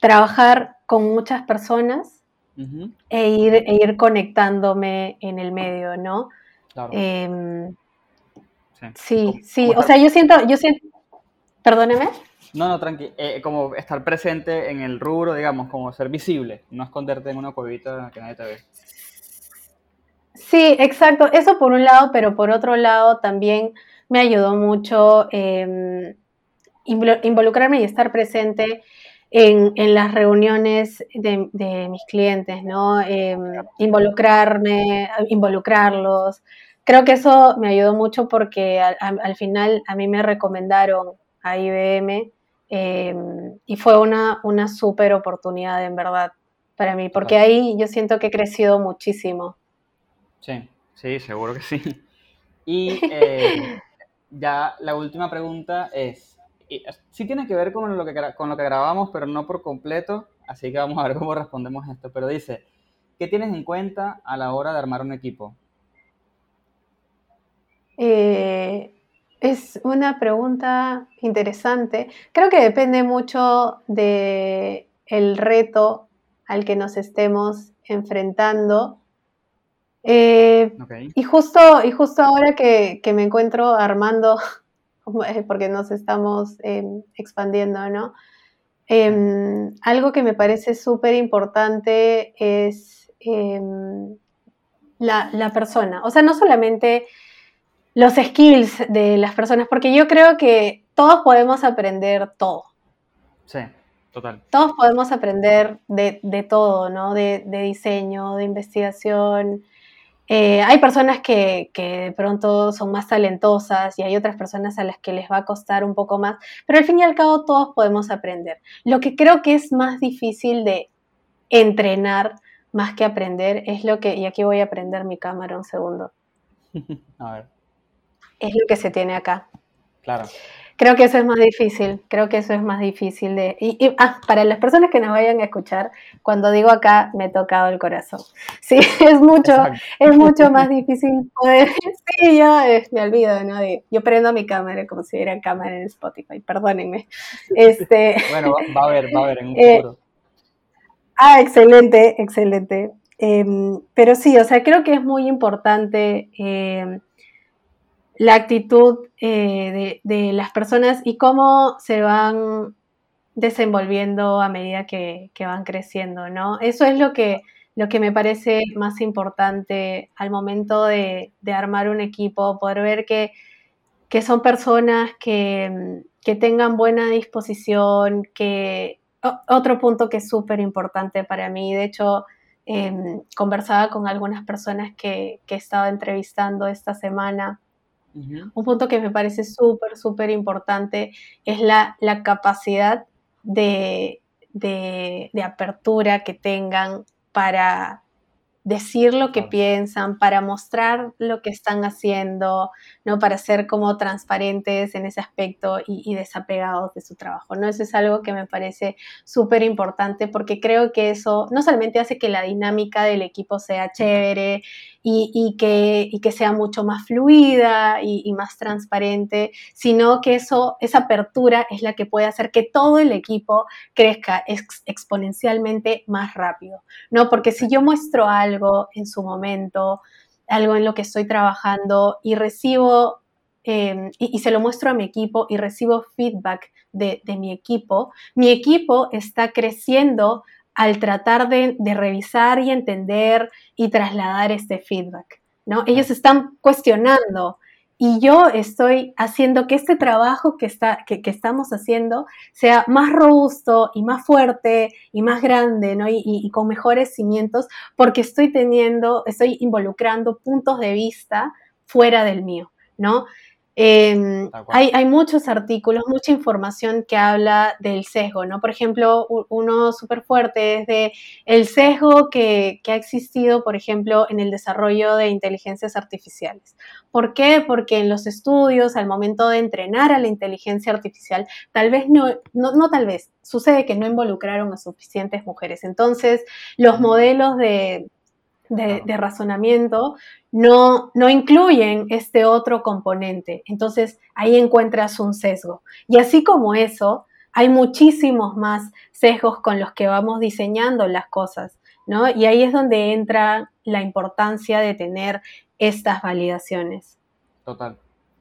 trabajar con muchas personas uh -huh. e, ir, e ir conectándome en el medio, ¿no? Claro. Em, sí, sí, sí. o sea, yo siento, yo siento, perdóneme. No, no, tranqui. Eh, como estar presente en el rubro, digamos, como ser visible, no esconderte en una cuevita que nadie te ve. Sí, exacto. Eso por un lado, pero por otro lado también me ayudó mucho eh, involucrarme y estar presente en, en las reuniones de, de, mis clientes, ¿no? Eh, involucrarme, involucrarlos. Creo que eso me ayudó mucho porque al, al final a mí me recomendaron a IBM eh, y fue una, una súper oportunidad, en verdad, para mí, porque ahí yo siento que he crecido muchísimo. Sí, sí, seguro que sí. Y eh, ya la última pregunta es, sí tiene que ver con lo que, con lo que grabamos, pero no por completo, así que vamos a ver cómo respondemos esto. Pero dice, ¿qué tienes en cuenta a la hora de armar un equipo? Eh, es una pregunta interesante. Creo que depende mucho de el reto al que nos estemos enfrentando. Eh, okay. y, justo, y justo ahora que, que, me encuentro armando, porque nos estamos eh, expandiendo, ¿no? em, algo que me parece súper importante es em, la, la persona. O sea, no solamente los skills de las personas, porque yo creo que todos podemos aprender todo. Sí, total. Todos podemos aprender de, de todo, ¿no? De, de diseño, de investigación, eh, hay personas que, que, de pronto son más talentosas y hay otras personas a las que les va a costar un poco más, pero al fin y al cabo todos podemos aprender. Lo que creo que es más difícil de entrenar más que aprender es lo que, y aquí voy a prender mi cámara un segundo. a ver. Es lo que se tiene acá. Claro. Creo que eso es más difícil, creo que eso es más difícil de... Y, y, ah, para las personas que nos vayan a escuchar, cuando digo acá, me he tocado el corazón. Sí, es mucho, es mucho más difícil poder... Sí, yo eh, me olvido, ¿no? De, yo prendo mi cámara como si hubiera cámara en Spotify, perdónenme. Este, bueno, va, a haber, va a haber en un eh, futuro. ah, excelente, excelente. Eh, pero sí, o sea, creo que es muy importante em, la actitud eh, de, las personas y cómo se van desenvolviendo a medida que, van creciendo, ¿no? Eso es lo que, lo que me parece más importante al momento de, armar un equipo, poder ver que, que son personas que, que, tengan buena disposición, que otro punto que es súper importante para mí, de hecho, eh, conversaba con algunas personas que, que he estado entrevistando esta semana, Uh -huh. Un punto que me parece súper, súper importante es la, la capacidad de, de, de, apertura que tengan para decir lo que piensan, para mostrar lo que están haciendo, ¿no? Para ser como transparentes en ese aspecto y, y desapegados de su trabajo, ¿no? Eso es algo que me parece súper importante porque creo que eso no solamente hace que la dinámica del equipo sea chévere y, y, que, y que, sea mucho más fluida y, y, más transparente, sino que eso, esa apertura es la que puede hacer que todo el equipo crezca ex, exponencialmente más rápido, ¿no? Porque si yo muestro algo en su momento, algo en lo que estoy trabajando y recibo eh, y, y, se lo muestro a mi equipo y recibo feedback de, de mi equipo, mi equipo está creciendo al tratar de, de, revisar y entender y trasladar este feedback, ¿no? Ellos están cuestionando y yo estoy haciendo que este trabajo que, está, que, que estamos haciendo sea más robusto y más fuerte y más grande, ¿no? Y, y, y, con mejores cimientos porque estoy teniendo, estoy involucrando puntos de vista fuera del mío, ¿no? Eh, hay, hay, muchos artículos, mucha información que habla del sesgo, ¿no? Por ejemplo, uno súper fuerte es de el sesgo que, que, ha existido, por ejemplo, en el desarrollo de inteligencias artificiales. ¿Por qué? Porque en los estudios, al momento de entrenar a la inteligencia artificial, tal vez no, no, no tal vez, sucede que no involucraron a suficientes mujeres. Entonces, los modelos de, de, de, razonamiento no, no incluyen este otro componente. Entonces ahí encuentras un sesgo. Y así como eso, hay muchísimos más sesgos con los que vamos diseñando las cosas, ¿no? Y ahí es donde entra la importancia de tener estas validaciones. Total.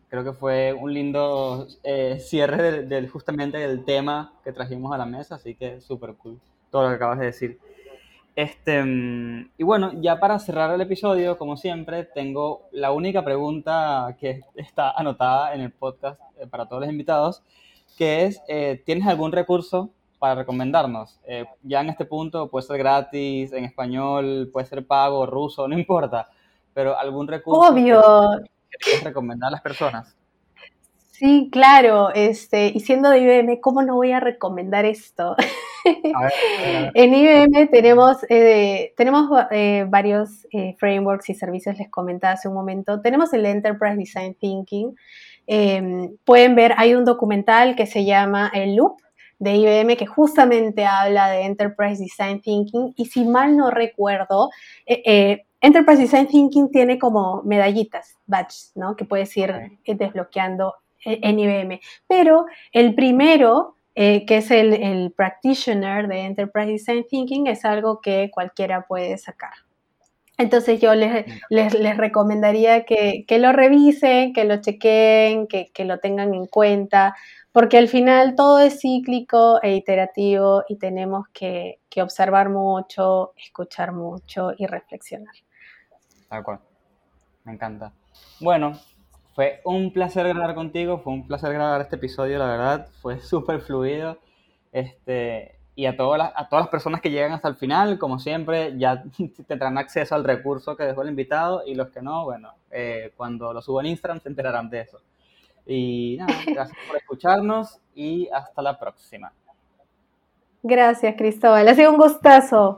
Creo que fue un lindo eh, cierre del, del, justamente del tema que trajimos a la mesa, así que súper cool todo lo que acabas de decir. Este, y bueno, ya para cerrar el episodio, como siempre, tengo la única pregunta que está anotada en el podcast eh, para todos los invitados, que es, eh, ¿tienes algún recurso para recomendarnos? Eh, ya en este punto puede ser gratis, en español, puede ser pago, ruso, no importa, pero algún recurso Obvio. que quieres recomendar a las personas. Sí, claro, este, y siendo de IBM, ¿cómo no voy a recomendar esto? A ver, a ver. en IBM tenemos, eh, tenemos eh, varios eh, frameworks y servicios, les comentaba hace un momento. Tenemos el Enterprise Design Thinking. Em, pueden ver, hay un documental que se llama El Loop de IBM que justamente habla de Enterprise Design Thinking y si mal no recuerdo, Enterprise Design Thinking tiene como medallitas, badges, ¿no? Que puedes ir desbloqueando en IBM. Pero el primero, eh, que es el, el, practitioner de Enterprise Design Thinking, es algo que cualquiera puede sacar. Entonces yo les, les, les recomendaría que, que, lo revisen, que lo chequen, que, que, lo tengan en cuenta, porque al final todo es cíclico e iterativo y tenemos que, que observar mucho, escuchar mucho y reflexionar. Tal cual. Me encanta. Bueno, fue un placer grabar contigo, fue un placer grabar este episodio, la verdad, fue súper fluido. Este, y a todas, las, a todas las personas que llegan hasta el final, como siempre, ya tendrán acceso al recurso que dejó el invitado y los que no, bueno, eh, cuando lo subo en Instagram se enterarán de eso. Y nada, gracias por escucharnos y hasta la próxima. Gracias, Cristóbal. Ha sido un gustazo.